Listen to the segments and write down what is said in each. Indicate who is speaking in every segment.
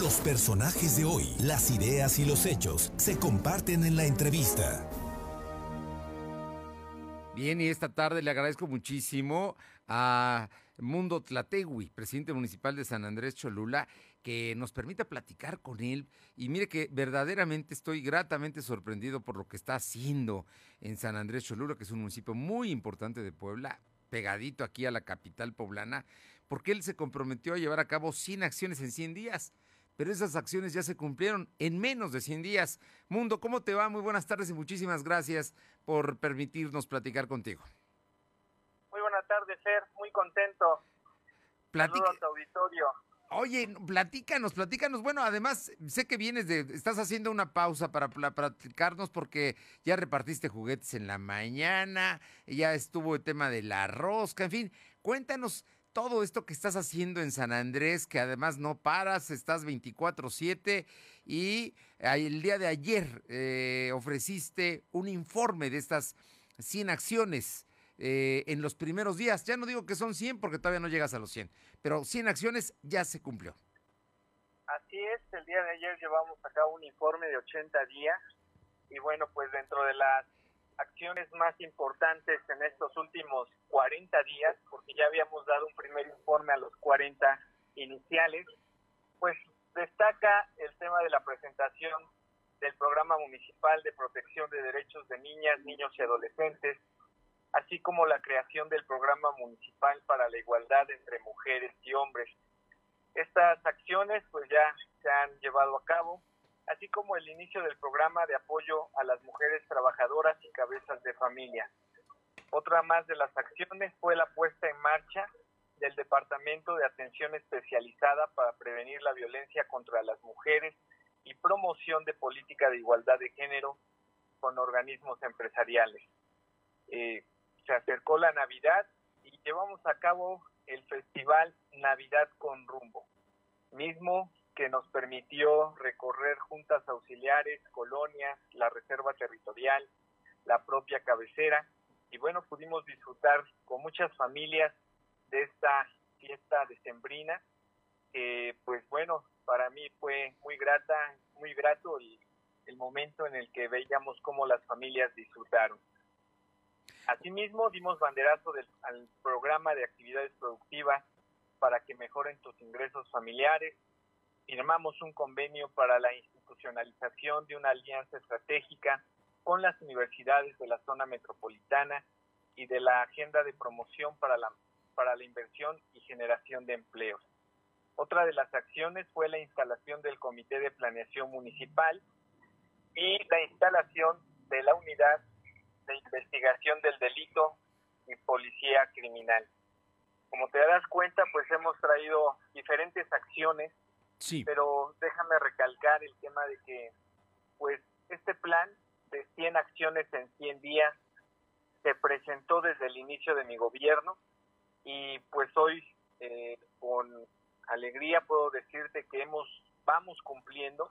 Speaker 1: Los personajes de hoy, las ideas y los hechos se comparten en la entrevista.
Speaker 2: Bien, y esta tarde le agradezco muchísimo a Mundo Tlategui, presidente municipal de San Andrés Cholula, que nos permita platicar con él. Y mire que verdaderamente estoy gratamente sorprendido por lo que está haciendo en San Andrés Cholula, que es un municipio muy importante de Puebla, pegadito aquí a la capital poblana, porque él se comprometió a llevar a cabo 100 acciones en 100 días. Pero esas acciones ya se cumplieron en menos de 100 días. Mundo, ¿cómo te va? Muy buenas tardes y muchísimas gracias por permitirnos platicar contigo.
Speaker 3: Muy buenas tardes, Fer. Muy contento.
Speaker 2: Platica.
Speaker 3: a tu auditorio.
Speaker 2: Oye, platícanos, platícanos. Bueno, además, sé que vienes de, estás haciendo una pausa para, platicarnos porque ya repartiste juguetes en la mañana, ya estuvo el tema de la rosca, en fin, cuéntanos todo esto que estás haciendo en San Andrés, que además no paras, estás 24/7 y el día de ayer eh, ofreciste un informe de estas 100 acciones eh, en los primeros días. Ya no digo que son 100 porque todavía no llegas a los 100, pero 100 acciones ya se cumplió.
Speaker 3: Así es, el día de ayer llevamos a cabo un informe de 80 días y bueno, pues dentro de las acciones más importantes en estos últimos 40 días, porque ya habíamos dado un primer informe a los 40 iniciales, pues destaca el tema de la presentación del programa municipal de protección de derechos de niñas, niños y adolescentes, así como la creación del programa municipal para la igualdad entre mujeres y hombres. Estas acciones pues ya se han llevado a cabo, así como el inicio del programa de apoyo a las mujeres trabajadoras y cabezas de familia. Otra más de las acciones fue la puesta en marcha del Departamento de Atención Especializada para prevenir la violencia contra las mujeres y promoción de política de igualdad de género con organismos empresariales. Eh, se acercó la Navidad y llevamos a cabo el festival Navidad con Rumbo, mismo que nos permitió recorrer juntas auxiliares, colonias, la reserva territorial, la propia cabecera y bueno, pudimos disfrutar con muchas familias de esta fiesta decembrina que pues bueno, para mí fue muy grata, muy grato el, el momento en el que veíamos cómo las familias disfrutaron. Asimismo, dimos banderazo del, al programa de actividades productivas para que mejoren tus ingresos familiares. Firmamos un convenio para la institucionalización de una alianza estratégica con las universidades de la zona metropolitana y de la agenda de promoción para la, para la inversión y generación de empleos. Otra de las acciones fue la instalación del Comité de Planeación Municipal y la instalación de la unidad de investigación del delito y policía criminal. Como te das cuenta, pues hemos traído diferentes acciones, sí. pero déjame recalcar el tema de que, pues, este plan de 100 acciones en 100 días se presentó desde el inicio de mi gobierno y pues hoy eh, con alegría puedo decirte que hemos vamos cumpliendo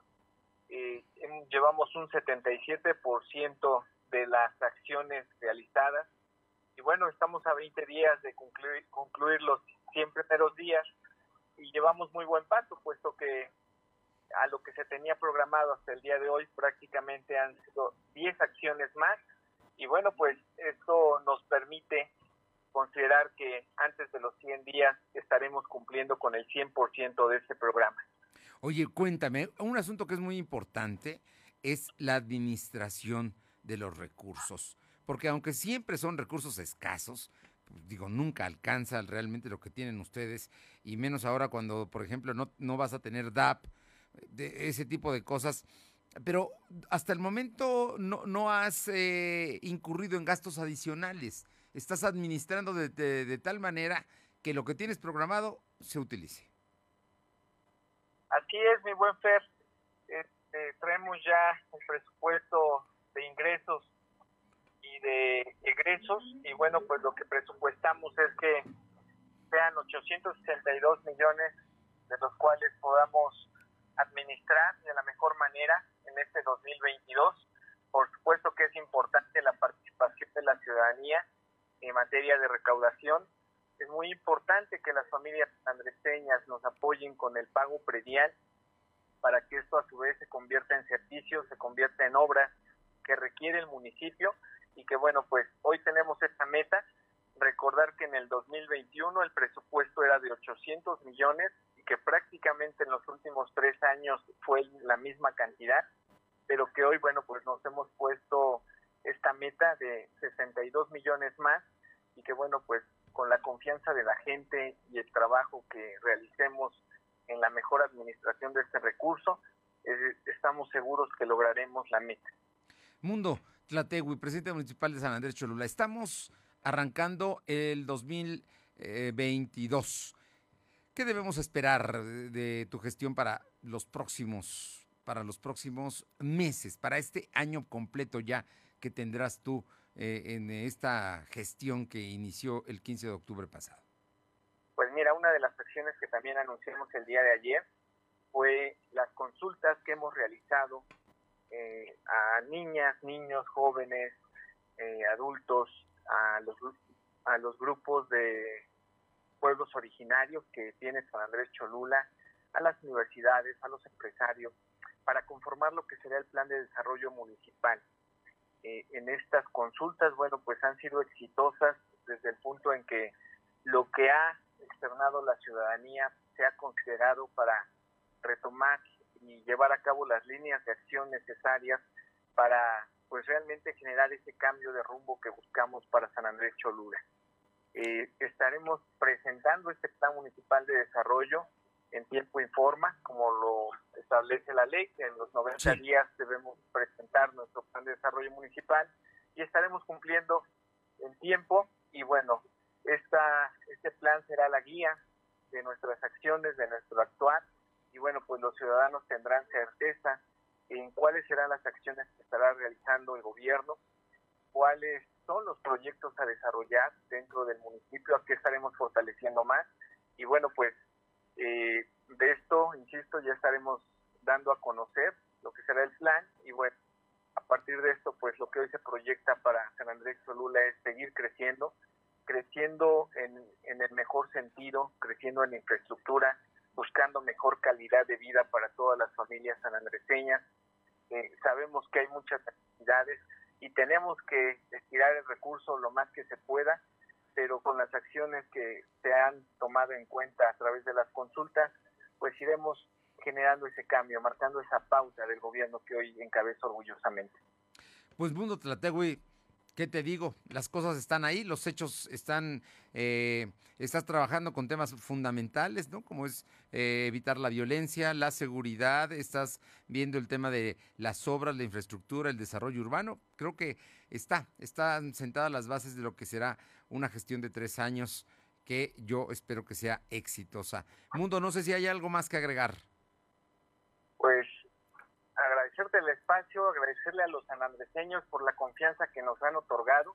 Speaker 3: eh, llevamos un 77% de las acciones realizadas. Y bueno, estamos a 20 días de concluir, concluir los 100 primeros días y llevamos muy buen paso, puesto que a lo que se tenía programado hasta el día de hoy prácticamente han sido 10 acciones más. Y bueno, pues esto nos permite considerar que antes de los 100 días estaremos cumpliendo con el 100% de este programa.
Speaker 2: Oye, cuéntame, un asunto que es muy importante es la administración de los recursos. Porque aunque siempre son recursos escasos, digo, nunca alcanza realmente lo que tienen ustedes, y menos ahora cuando, por ejemplo, no, no vas a tener DAP, de ese tipo de cosas. Pero hasta el momento no, no has eh, incurrido en gastos adicionales. Estás administrando de, de, tal manera que lo que tienes programado se utilice.
Speaker 3: Así es, mi buen Fer. Este, traemos ya un presupuesto de ingresos de egresos y bueno pues lo que presupuestamos es que sean 862 millones de los cuales podamos administrar de la mejor manera en este 2022 por supuesto que es importante la participación de la ciudadanía en materia de recaudación. Es muy importante que las familias andreseñas nos apoyen con el pago predial para que esto a su vez se convierta en servicio, se convierta en obras que requiere el municipio y que bueno, pues hoy tenemos esta meta. Recordar que en el 2021 el presupuesto era de 800 millones y que prácticamente en los últimos tres años fue la misma cantidad, pero que hoy, bueno, pues nos hemos puesto esta meta de 62 millones más y que bueno, pues con la confianza de la gente y el trabajo que realicemos en la mejor administración de este recurso, eh, estamos seguros que lograremos la meta.
Speaker 2: Mundo Tlategui, presidente municipal de San Andrés Cholula, estamos arrancando el 2022. ¿Qué debemos esperar de tu gestión para los próximos para los próximos meses, para este año completo ya que tendrás tú eh, en esta gestión que inició el 15 de octubre pasado?
Speaker 3: Pues mira, una de las acciones que también anunciamos el día de ayer fue las consultas que hemos realizado eh, a niñas, niños, jóvenes, eh, adultos, a los, a los grupos de pueblos originarios que tiene San Andrés Cholula, a las universidades, a los empresarios, para conformar lo que será el plan de desarrollo municipal. Eh, en estas consultas, bueno, pues han sido exitosas desde el punto en que lo que ha externado la ciudadanía se ha considerado para retomar y llevar a cabo las líneas de acción necesarias para pues realmente generar ese cambio de rumbo que buscamos para San Andrés Cholula. Eh, estaremos presentando este plan municipal de desarrollo en tiempo y forma, como lo establece la ley, que en los 90 días debemos presentar nuestro plan de desarrollo municipal y estaremos cumpliendo en tiempo y bueno, esta, este plan será la guía de nuestras acciones, de nuestro actuar y bueno, pues los ciudadanos tendrán certeza en cuáles serán las acciones que estará realizando el gobierno, cuáles son los proyectos a desarrollar dentro del municipio, a qué estaremos fortaleciendo más. Y bueno, pues eh, de esto, insisto, ya estaremos dando a conocer lo que será el plan y bueno, a partir de esto, pues lo que hoy se proyecta para San Andrés Cholula es seguir creciendo, creciendo en, en el mejor sentido, creciendo en infraestructura, buscando mejor calidad de vida para todas las familias sanandreseñas. Eh, sabemos que hay muchas actividades y tenemos que estirar el recurso lo más que se pueda pero con las acciones que se han tomado en cuenta a través de las consultas, pues iremos generando ese cambio, marcando esa pauta del gobierno que hoy encabezo orgullosamente.
Speaker 2: Pues Mundo Tlategui, ¿qué te digo? Las cosas están ahí, los hechos están, eh, estás trabajando con temas fundamentales, ¿no? Como es eh, evitar la violencia, la seguridad, estás viendo el tema de las obras, la infraestructura, el desarrollo urbano. Creo que está, están sentadas las bases de lo que será una gestión de tres años que yo espero que sea exitosa. Mundo, no sé si hay algo más que agregar.
Speaker 3: Agradecerte el espacio, agradecerle a los sanandreseños por la confianza que nos han otorgado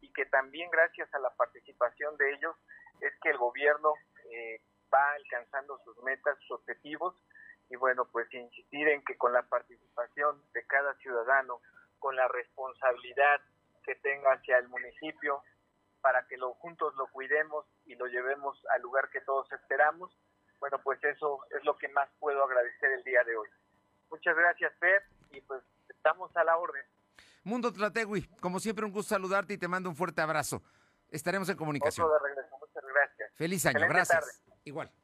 Speaker 3: y que también gracias a la participación de ellos es que el gobierno eh, va alcanzando sus metas, sus objetivos y bueno, pues insistir en que con la participación de cada ciudadano, con la responsabilidad que tenga hacia el municipio, para que lo juntos lo cuidemos y lo llevemos al lugar que todos esperamos. Bueno, pues eso es lo que más puedo agradecer el día de hoy. Muchas gracias, Pep, y pues estamos a la orden.
Speaker 2: Mundo Tlategui, como siempre un gusto saludarte y te mando un fuerte abrazo. Estaremos en comunicación.
Speaker 3: de regreso. Muchas gracias.
Speaker 2: Feliz año, gracias. Igual.